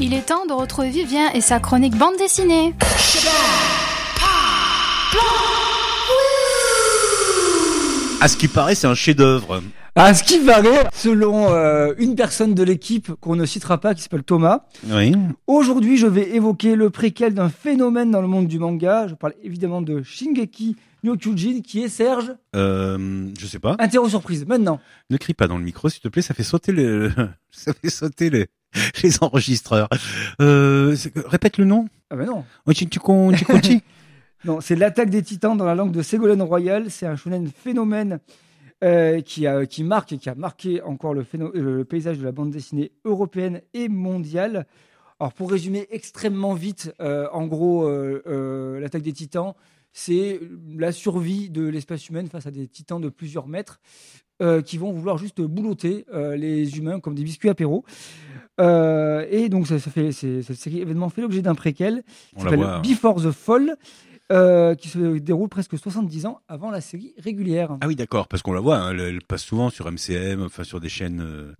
Il est temps de retrouver Vivien et sa chronique bande dessinée. À ce qui paraît, c'est un chef-d'œuvre. À ce qui paraît, selon euh, une personne de l'équipe qu'on ne citera pas, qui s'appelle Thomas, Oui. aujourd'hui je vais évoquer le préquel d'un phénomène dans le monde du manga. Je parle évidemment de Shingeki no Kyojin, qui est Serge. Euh, je sais pas. Interro surprise, maintenant. Ne crie pas dans le micro, s'il te plaît. Ça fait sauter le, ça fait sauter les, les enregistreurs. Euh, répète le nom. Ah ben non. Oh, Non, c'est l'attaque des titans dans la langue de Ségolène Royal. C'est un shonen phénomène euh, qui, a, qui marque et qui a marqué encore le, paysage de la bande dessinée européenne et mondiale. Alors pour résumer extrêmement vite, euh, en gros, l'attaque des titans, c'est la survie de l'espèce humaine face à des titans de plusieurs mètres euh, qui vont vouloir juste boulotter euh, les humains comme des biscuits apéro. Euh, et donc ça, ça fait, c'est- cette série événement fait l'objet d'un préquel la s'appelle. Before the Fall, euh, qui se déroule presque 70 ans avant la série régulière. Ah oui, d'accord, parce qu'on la voit. hein, elle, elle passe souvent sur MCM, enfin sur des chaînes euh,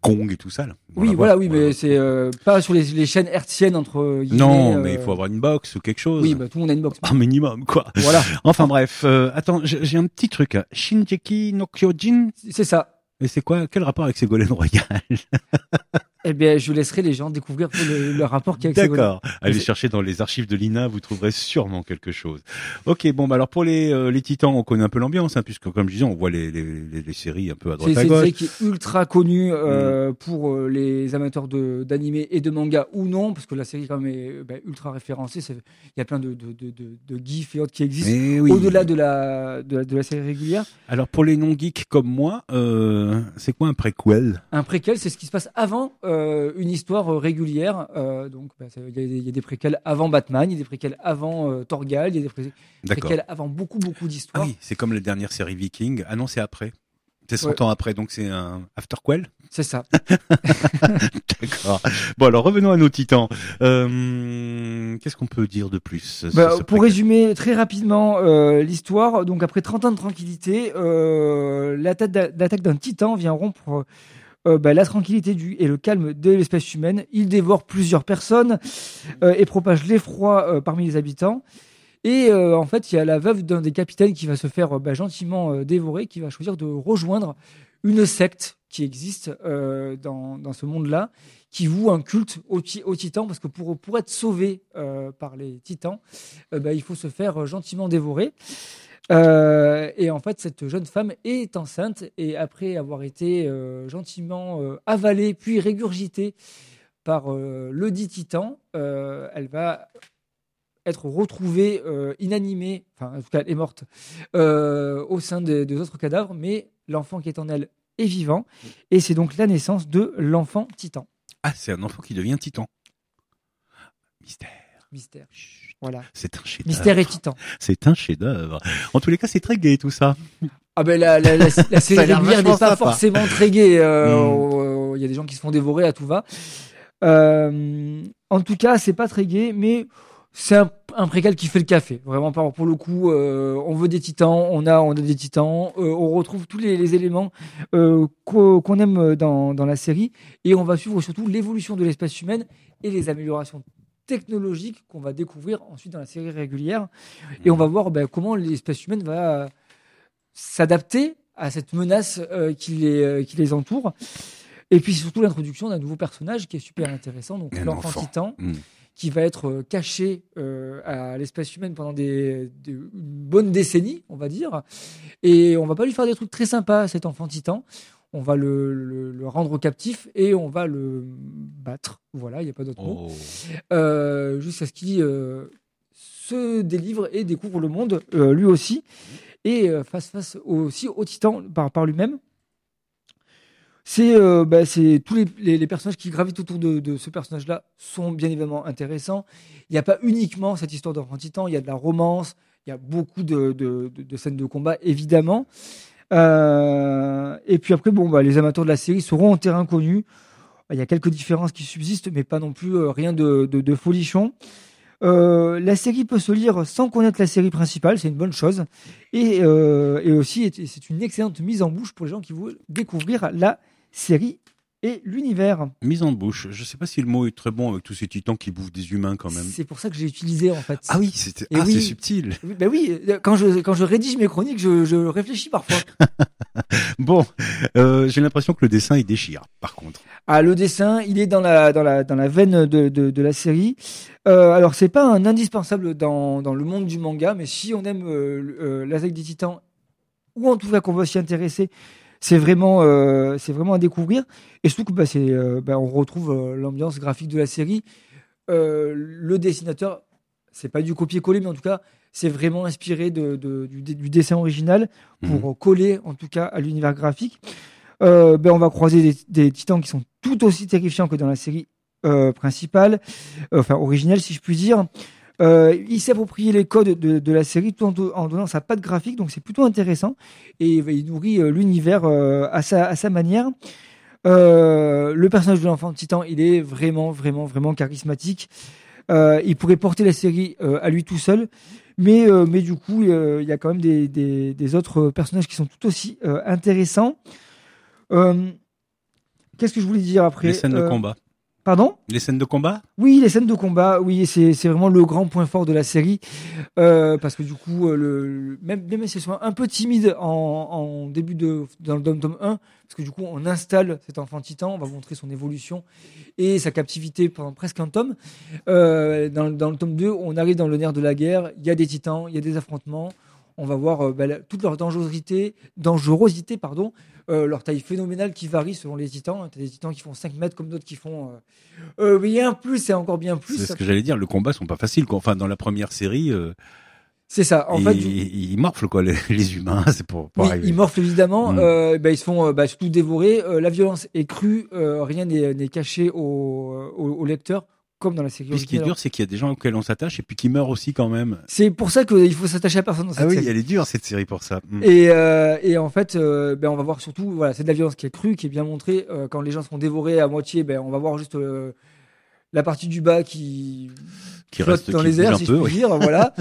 Kong et tout ça. là. On oui, voilà, voit, oui, mais c'est euh, pas sur les, les chaînes hertziennes entre guillemets. Non, euh, mais il faut avoir une box ou quelque chose. Oui, bah, tout le monde a une box. Un minimum, quoi. voilà, Enfin bref, euh, attends, j'ai un petit truc. là. Shinjeki no Kyojin, c'est ça. et c'est quoi Quel rapport avec Ségolène Royal? Eh bien, je laisserai les gens découvrir le, le rapport qu'il y a avec. D'accord. Allez c'est- chercher dans les archives de l'INA, vous trouverez sûrement quelque chose. Ok, bon, bah alors pour les, euh, les Titans, on connaît un peu l'ambiance, hein, puisque comme je disais, on voit les, les, les, les séries un peu à C'est droite c'est à une gauche. série qui est ultra connue euh, Mm. pour euh, les amateurs de- d'animé et de manga ou non, parce que la série quand même est bah, ultra référencée. C'est- Il y a plein de, de, de, de, de gifs et autres qui existent. Eh oui. Au-delà de la, de, la, de la série régulière, Alors pour les non-geeks comme moi, c'est quoi un préquel? Un préquel, c'est ce qui se passe avant euh, une histoire euh, régulière. Euh, donc, bah, il y, a des- il y a des préquels avant Batman, il y a des préquels avant euh, Torgal, il y a des pré- préquels avant beaucoup, beaucoup Ah d'histoires. oui, c'est comme la dernière série Viking. Ah non, c'est après. C'est 100 Ouais. ans après, donc c'est un afterquel C'est ça. D'accord. Bon, alors revenons à nos titans. Euh, Qu'est-ce qu'on peut dire de plus Bah, pour préquel résumer très rapidement euh, l'histoire, donc après 30 ans de tranquillité, euh, l'attaque d'un titan vient rompre euh, bah, la tranquillité du, et le calme de l'espèce humaine. Il dévore plusieurs personnes euh, et propage l'effroi euh, parmi les habitants. Et en fait, il y a la veuve d'un des capitaines qui va se faire bah, gentiment dévorer, qui va choisir de rejoindre une secte qui existe dans, dans ce monde-là, qui voue un culte au, ti- au titan, parce que pour, pour être sauvé par les titans, bah, il faut se faire gentiment dévorer. Euh, et en fait, cette jeune femme est enceinte, et après avoir été euh, gentiment euh, avalée, puis régurgitée par le dit titan, elle va être retrouvée inanimée, enfin en tout cas elle est morte, au sein des, des autres cadavres, mais l'enfant qui est en elle est vivant, et c'est donc la naissance de l'enfant titan. Ah, c'est un enfant qui devient titan. Mystère. Mystère. Chut, Voilà. C'est un chef-d'œuvre. Mystère et titan. C'est un chef-d'œuvre. En tous les cas, c'est très gai tout ça. Ah ben la, la, la, la série n'est pas sympa. forcément très gaie. euh, Mm. euh, Il y a des gens qui se font dévorer à tout va. Euh, en tout cas, c'est pas très gai, mais c'est un, un préquel qui fait le café. Vraiment, pour le coup, euh, on veut des titans, on a, on a des titans, euh, on retrouve tous les, les éléments euh, qu'o- qu'on aime dans, dans la série, et on va suivre surtout l'évolution de l'espèce humaine et les améliorations technologiques qu'on va découvrir ensuite dans la série régulière. Et on va voir ben, comment l'espèce humaine va s'adapter à cette menace euh, qui, les, euh, qui les entoure. Et puis surtout l'introduction d'un nouveau personnage qui est super intéressant, donc l'enfant enfant. titan, Mm. qui va être euh, caché euh, à l'espèce humaine pendant des, des- une bonne décennie, on va dire. Et on va pas lui faire des trucs très sympas cet enfant titan. On va le, le- le rendre captif et on va le battre. Voilà, il n'y a pas d'autre mot. Oh. Euh, jusqu'à ce qu'il euh, se délivre et découvre le monde euh, lui aussi et face face aussi au titan par, par lui-même. C'est bah, tous les, les- les personnages qui gravitent autour de, de ce personnage-là sont bien évidemment intéressants. Il n'y a pas uniquement cette histoire d'enfant titan, il y a de la romance, il y a beaucoup de, de- de- de scènes de combat évidemment. Euh, et puis après, bon, bah, les amateurs de la série seront en terrain connu. Il y a quelques différences qui subsistent, mais pas non plus euh, rien de, de, folichon. Euh, la série peut se lire sans connaître la série principale, c'est une bonne chose. Et, et aussi, c'est une excellente mise en bouche pour les gens qui veulent découvrir la série et l'univers. Mise en bouche. Je sais pas si le mot est très bon avec tous ces titans qui bouffent des humains quand même. C'est pour ça que j'ai utilisé en fait. Ah oui, c'était ah, oui. subtil. Oui, Bah oui, euh, quand je quand je rédige mes chroniques, je, je réfléchis parfois. Bon, euh, j'ai l'impression que le dessin il déchire. Par contre, Ah, le dessin, il est dans la dans la dans la veine de de, de la série. Euh, alors c'est pas un indispensable dans dans le monde du manga, mais si on aime euh, euh, l'attaque des Titans ou en tout cas qu'on veut s'y intéresser, c'est vraiment euh, c'est vraiment à découvrir. Et surtout que bah, c'est euh, bah, on retrouve euh, l'ambiance graphique de la série. Euh, le dessinateur, c'est pas du copier-coller, mais en tout cas, c'est vraiment inspiré de, de- du, du dessin original pour euh, coller en tout cas à l'univers graphique. Ben, on va croiser des, des titans qui sont tout aussi terrifiants que dans la série principale, enfin originelle si je puis dire. Euh, il s'est approprié les codes de, de la série tout en, do- en donnant sa patte graphique, donc c'est plutôt intéressant et il nourrit euh, l'univers euh, à, sa, à sa manière. Le personnage de l'enfant titan, il est vraiment, vraiment, vraiment charismatique. Il pourrait porter la série à lui tout seul, mais, mais du coup, il y a quand même des, des, des autres personnages qui sont tout aussi intéressants. Qu'est-ce que je voulais dire après? Les scènes de combat. Pardon? Les scènes de combat? Oui, les scènes de combat, oui, c'est c'est vraiment le grand point fort de la série, euh, parce que du coup, euh, le, même même si elles sont un peu timides en, en début de dans le tome, tome 1, parce que du coup, on installe cet enfant titan, on va montrer son évolution et sa captivité pendant presque un tome. Euh, dans, dans le tome 2, on arrive dans le nerf de la guerre, il y a des titans, il y a des affrontements. On va voir euh, bah, la- toute leur dangerosité, dangerosité pardon, euh, leur taille phénoménale qui varie selon les titans. Tu as des titans qui font 5 mètres comme d'autres qui font euh, euh, bien plus et encore bien plus. C'est ce que j'allais dire. Le combat sont pas faciles. Quoi. Enfin, dans la première série, euh, C'est ça. En ils, fait, du- ils morflent quoi les, les humains. C'est pour, pour oui, arriver. ils morflent évidemment. Mm. euh, bah, ils se font bah, surtout dévorer. Euh, la violence est crue. euh, rien n'est n'est caché au, au, au lecteur, comme dans la Puis ce qui est dur, c'est qu'il y a des gens auxquels on s'attache et puis qui meurent aussi quand même. C'est pour ça qu'il faut s'attacher à personne dans cette Ah oui, série. elle est dure cette série pour ça. Mm. Et, euh, et en fait, euh, ben, on va voir surtout, voilà, c'est de la violence qui est crue, qui est bien montrée. Euh, quand les gens seront dévorés à moitié, ben, on va voir juste la partie du bas qui, Qui flotte reste dans qui les airs, si peu. je puis oui. dire. Voilà.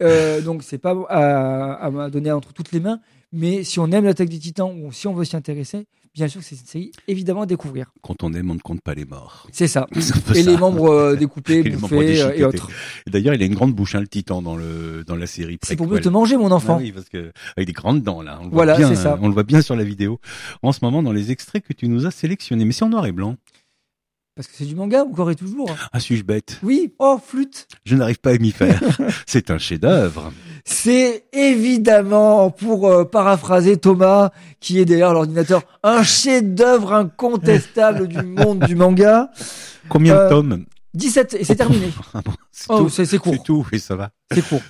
donc c'est pas à, à donner entre toutes les mains, mais si on aime l'attaque des Titans ou si on veut s'y intéresser, bien sûr que c'est une série évidemment à découvrir. Quand on aime, on ne compte pas les morts. C'est ça. Et ça. les membres euh, découpés, Et les membres bouffés euh, et autres. D'ailleurs, il a une grande bouche, hein, le titan, dans le dans la série. C'est pour mieux te manger, mon Ah enfant. oui, parce que avec des grandes dents là. On le Voilà, voit bien, c'est ça. euh, On le voit bien sur la vidéo. En ce moment, dans les extraits que tu nous as sélectionnés, mais c'est en noir et blanc. Parce que c'est du manga, encore et toujours. Ah, suis-je bête? Oui, oh, flûte. Je n'arrive pas à m'y faire. c'est un chef-d'œuvre. C'est évidemment, pour euh, paraphraser Thomas, qui est derrière l'ordinateur, un chef-d'œuvre incontestable du monde du manga. Combien Euh, de tomes 17, et c'est terminé. Bon, C'est Oh, c'est court. C'est tout, et ça va. C'est court.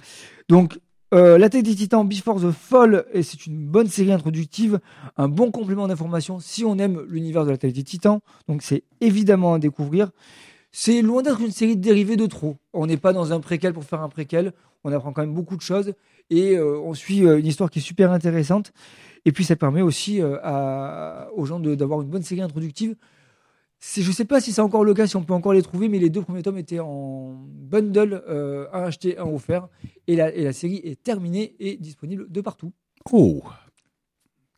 Donc, euh, l'attaque des titans Before the Fall, et c'est une bonne série introductive, un bon complément d'information si on aime l'univers de l'attaque des titans. Donc, c'est évidemment à découvrir. C'est loin d'être une série dérivée de trop. On n'est pas dans un préquel pour faire un préquel. On apprend quand même beaucoup de choses et euh, on suit euh, une histoire qui est super intéressante. Et puis, ça permet aussi euh, aux gens d'avoir une bonne série introductive. Je sais pas si c'est encore le cas, si on peut encore les trouver, mais les deux premiers tomes étaient en bundle, un acheté, un offert. Et la, et la série est terminée et disponible de partout. Oh,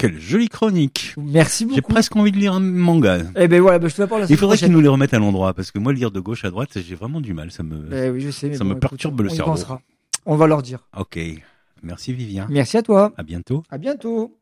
quelle jolie chronique. Merci J'ai beaucoup. presque envie de lire un manga. Eh ben voilà, je te la Il faudrait qu'ils nous les remettent à l'endroit, parce que moi, lire de gauche à droite, j'ai vraiment du mal. Ça me. Eh oui, je sais, mais Ça bon, me écoute, perturbe le on cerveau. pensera. On va leur dire. Ok. Merci Vivien. Merci à toi. À bientôt. À bientôt.